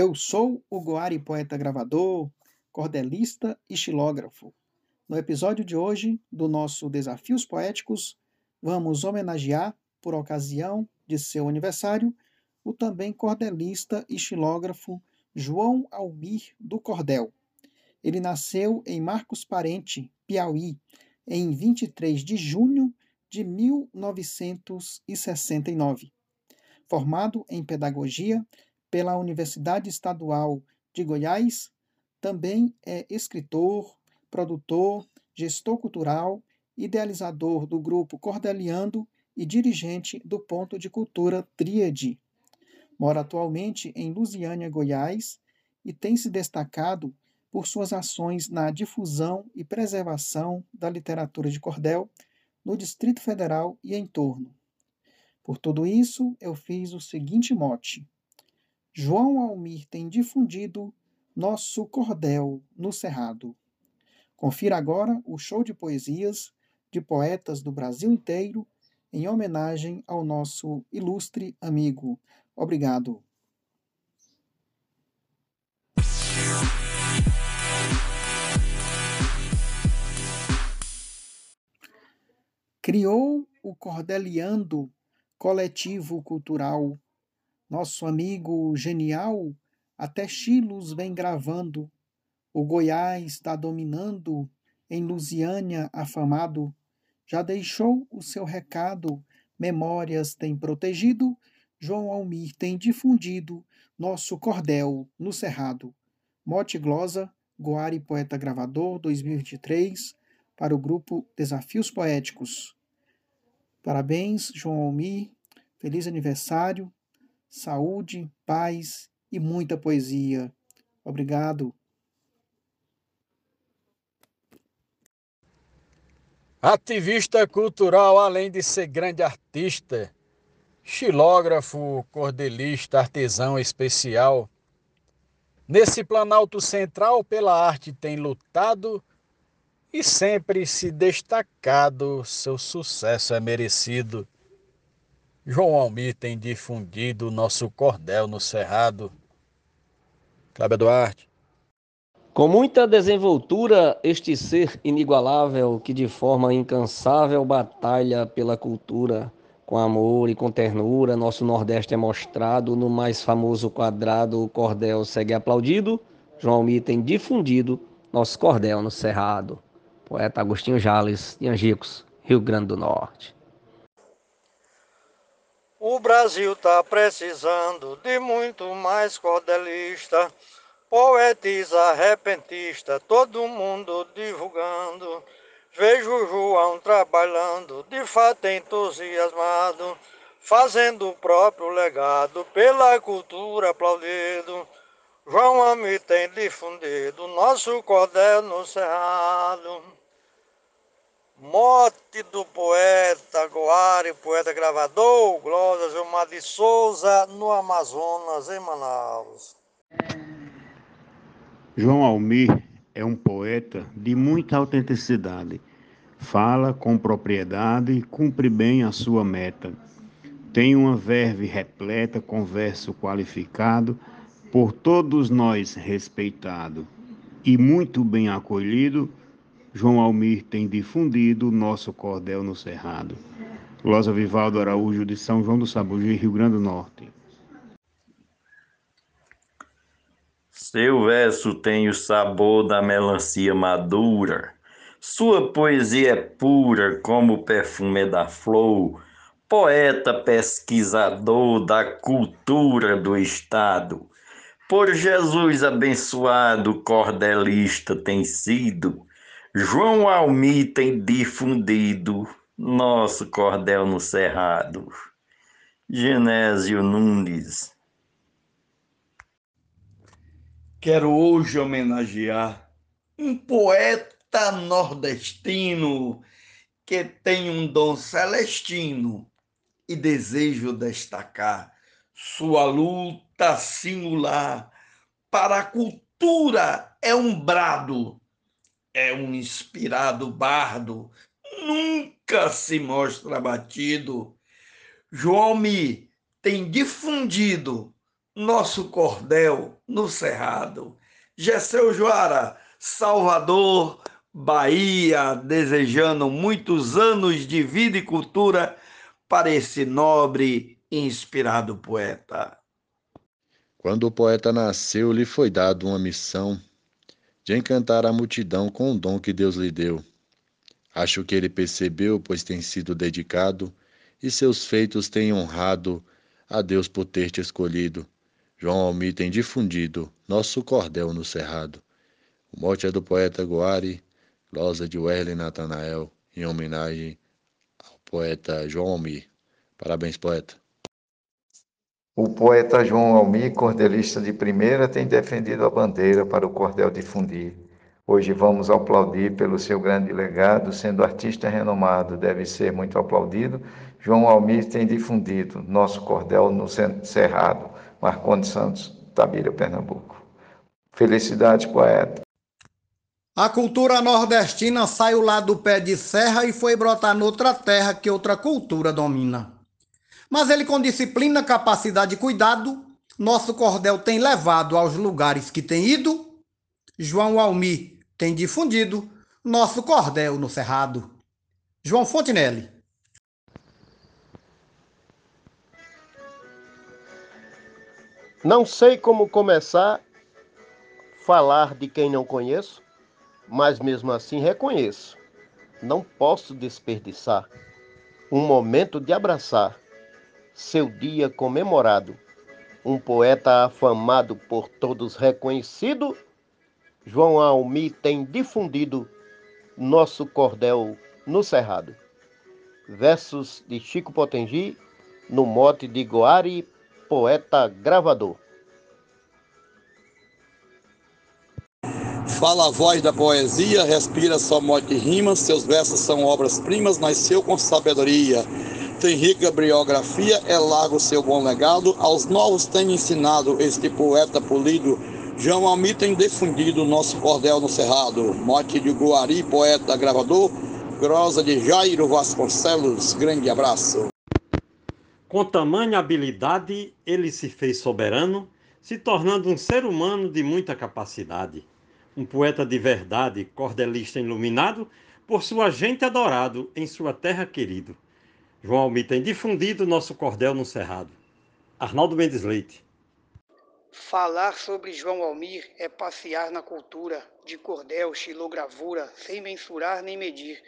Eu sou o Goari poeta gravador, cordelista e xilógrafo. No episódio de hoje do nosso Desafios Poéticos, vamos homenagear, por ocasião de seu aniversário, o também cordelista e xilógrafo João Almir do Cordel. Ele nasceu em Marcos Parente, Piauí, em 23 de junho de 1969. Formado em pedagogia pela Universidade Estadual de Goiás, também é escritor, produtor, gestor cultural, idealizador do grupo Cordeliando e dirigente do Ponto de Cultura Tríade. Mora atualmente em Lusiânia, Goiás, e tem se destacado por suas ações na difusão e preservação da literatura de cordel no Distrito Federal e em torno. Por tudo isso, eu fiz o seguinte mote: João Almir tem difundido nosso cordel no Cerrado. Confira agora o show de poesias de poetas do Brasil inteiro em homenagem ao nosso ilustre amigo. Obrigado. criou o Cordeliando Coletivo Cultural. Nosso amigo genial até Chilos vem gravando. O Goiás está dominando, em Lusiânia afamado. Já deixou o seu recado, memórias tem protegido, João Almir tem difundido nosso cordel no Cerrado. Mote Glosa, Goari Poeta Gravador 2023, para o grupo Desafios Poéticos. Parabéns, João Almir. Feliz aniversário. Saúde, paz e muita poesia. Obrigado. Ativista cultural, além de ser grande artista, xilógrafo, cordelista, artesão especial. Nesse Planalto Central, pela arte tem lutado e sempre se destacado, seu sucesso é merecido. João Almir tem difundido nosso cordel no cerrado. Cláudio Duarte. Com muita desenvoltura, este ser inigualável que de forma incansável batalha pela cultura, com amor e com ternura, nosso Nordeste é mostrado no mais famoso quadrado, o cordel segue aplaudido. João Almir tem difundido nosso cordel no cerrado poeta Agostinho Jales, de Angicos, Rio Grande do Norte. O Brasil está precisando de muito mais cordelista, poetisa, repentista, todo mundo divulgando. Vejo João trabalhando, de fato entusiasmado, fazendo o próprio legado, pela cultura aplaudido. João Ami tem difundido nosso cordel no cerrado. Mote do poeta Goari, poeta gravador, Glória Gilmar de Souza, no Amazonas, em Manaus. João Almir é um poeta de muita autenticidade. Fala com propriedade e cumpre bem a sua meta. Tem uma verve repleta com verso qualificado, por todos nós respeitado e muito bem acolhido João Almir tem difundido nosso cordel no Cerrado. Glosa Vivaldo Araújo, de São João do Sabugi, Rio Grande do Norte. Seu verso tem o sabor da melancia madura. Sua poesia é pura como o perfume da flor. Poeta pesquisador da cultura do Estado. Por Jesus abençoado, cordelista tem sido João Almi tem difundido nosso cordel no cerrado. Genésio Nunes. Quero hoje homenagear um poeta nordestino que tem um dom celestino e desejo destacar sua luta singular para a cultura é um brado é um inspirado bardo, nunca se mostra abatido. João Mi tem difundido nosso cordel no cerrado. Gesseu Joara, Salvador, Bahia, desejando muitos anos de vida e cultura para esse nobre e inspirado poeta. Quando o poeta nasceu, lhe foi dado uma missão de encantar a multidão com o dom que Deus lhe deu. Acho que ele percebeu, pois tem sido dedicado, e seus feitos têm honrado a Deus por ter te escolhido. João Almi tem difundido nosso cordel no cerrado. O mote é do poeta Guari, glosa de Werley Natanael, em homenagem ao poeta João Almi. Parabéns, poeta. O poeta João Almi, cordelista de primeira, tem defendido a bandeira para o cordel difundir. Hoje vamos aplaudir pelo seu grande legado, sendo artista renomado, deve ser muito aplaudido. João Almi tem difundido nosso cordel no Cerrado. Marcondes Santos, Tabira, Pernambuco. Felicidades, poeta. A cultura nordestina saiu lá do pé de serra e foi brotar noutra terra que outra cultura domina. Mas ele, com disciplina, capacidade e cuidado, nosso cordel tem levado aos lugares que tem ido. João Almi tem difundido nosso cordel no cerrado. João Fontinelli. Não sei como começar a falar de quem não conheço, mas mesmo assim reconheço. Não posso desperdiçar um momento de abraçar seu dia comemorado. Um poeta afamado por todos reconhecido, João Almi tem difundido nosso cordel no cerrado. Versos de Chico Potengi, no mote de Goari, poeta gravador. Fala a voz da poesia, respira só mote e rima, seus versos são obras-primas, nasceu com sabedoria tem rica biografia, é largo seu bom legado, aos novos tem ensinado este poeta polido. João Almi tem difundido nosso cordel no cerrado. Mote de Guari, poeta gravador, grosa de Jairo Vasconcelos, grande abraço. Com tamanha habilidade, ele se fez soberano, se tornando um ser humano de muita capacidade. Um poeta de verdade, cordelista iluminado, por sua gente adorado, em sua terra querido. João Almi tem difundido nosso cordel no Cerrado. Arnaldo Mendes Leite. Falar sobre João Almir é passear na cultura, de cordel, xilogravura, sem mensurar nem medir.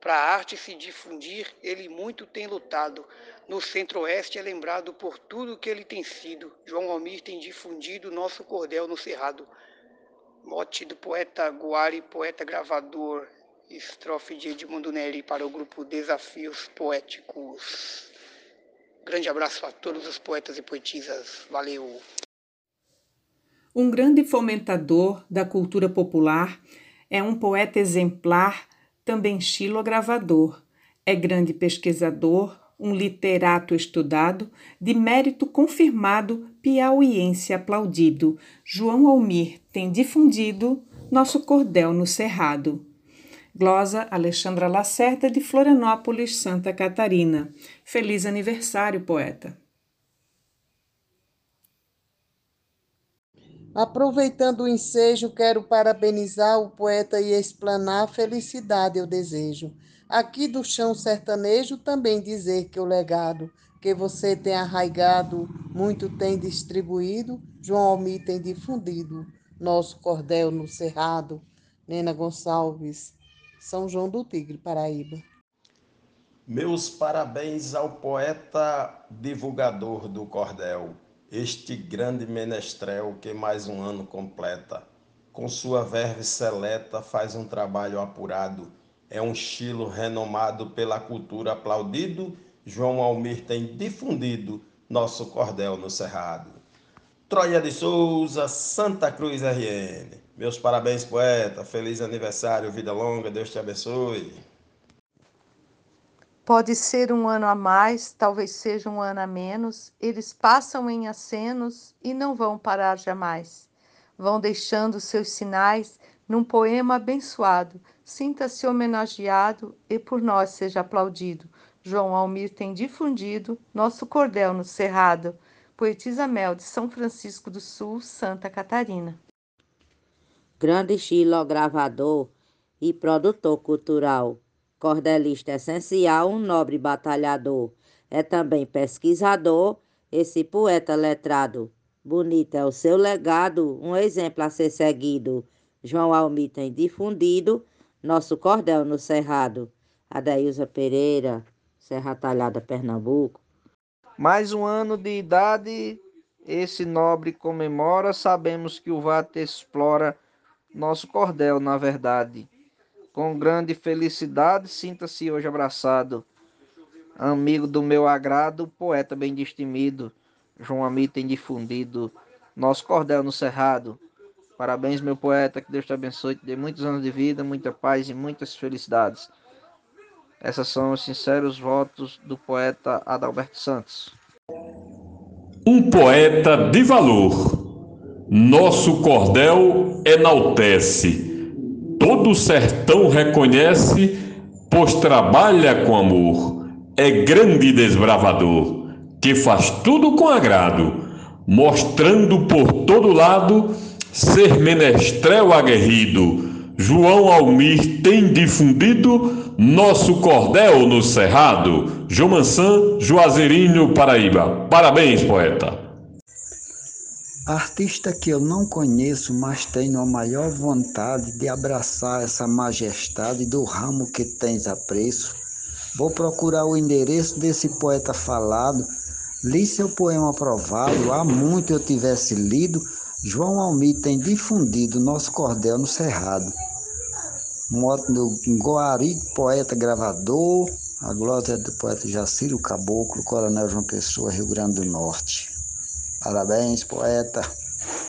Para a arte se difundir, ele muito tem lutado. No centro-oeste é lembrado por tudo que ele tem sido. João Almir tem difundido nosso cordel no Cerrado. Mote do poeta Guari, poeta gravador, estrofe de Edmundo Neri para o grupo Desafios Poéticos. Grande abraço a todos os poetas e poetisas. Valeu! Um grande fomentador da cultura popular, é um poeta exemplar, também xilogravador. É grande pesquisador, um literato estudado, de mérito confirmado, piauiense aplaudido. João Almir tem difundido nosso cordel no cerrado. Glosa Alexandra Lacerda, de Florianópolis, Santa Catarina. Feliz aniversário, poeta. Aproveitando o ensejo, quero parabenizar o poeta e explanar felicidade eu desejo. Aqui do chão sertanejo também dizer que o legado que você tem arraigado, muito tem distribuído, João Almi tem difundido, nosso cordel no cerrado, Nena Gonçalves, são João do Tigre, Paraíba. Meus parabéns ao poeta divulgador do cordel, este grande menestrel que mais um ano completa. Com sua verve seleta faz um trabalho apurado, é um estilo renomado pela cultura aplaudido, João Almir tem difundido nosso cordel no Cerrado. Troia de Souza, Santa Cruz RN. Meus parabéns, poeta. Feliz aniversário, vida longa. Deus te abençoe. Pode ser um ano a mais, talvez seja um ano a menos. Eles passam em acenos e não vão parar jamais. Vão deixando seus sinais num poema abençoado. Sinta-se homenageado e por nós seja aplaudido. João Almir tem difundido nosso cordel no cerrado. Poetisa Mel, de São Francisco do Sul, Santa Catarina. Grande estilogravador e produtor cultural, cordelista essencial, um nobre batalhador. É também pesquisador, esse poeta letrado. Bonito é o seu legado, um exemplo a ser seguido. João Almi tem difundido nosso cordel no Cerrado. Adailza Pereira, Serra Talhada, Pernambuco. Mais um ano de idade, esse nobre comemora. Sabemos que o Vate explora nosso cordel, na verdade. Com grande felicidade, sinta-se hoje abraçado. Amigo do meu agrado, poeta bem destemido, João Ami tem difundido nosso cordel no Cerrado. Parabéns, meu poeta, que Deus te abençoe, te dê muitos anos de vida, muita paz e muitas felicidades. Esses são os sinceros votos do poeta Adalberto Santos. Um poeta de valor. Nosso cordel enaltece. Todo sertão reconhece, pois trabalha com amor. É grande desbravador, que faz tudo com agrado, mostrando por todo lado ser menestrel aguerrido. João Almir tem difundido nosso cordel no Cerrado. João Mansan, Juazeirinho, Paraíba. Parabéns, poeta. Artista que eu não conheço, mas tenho a maior vontade de abraçar essa majestade do ramo que tens apreço. Vou procurar o endereço desse poeta falado. Li seu poema aprovado, há muito eu tivesse lido João Almi tem difundido nosso cordel no Cerrado. Moto do Guari, poeta gravador, a glória do poeta Jaciro Caboclo, Coronel João Pessoa, Rio Grande do Norte. Parabéns, poeta.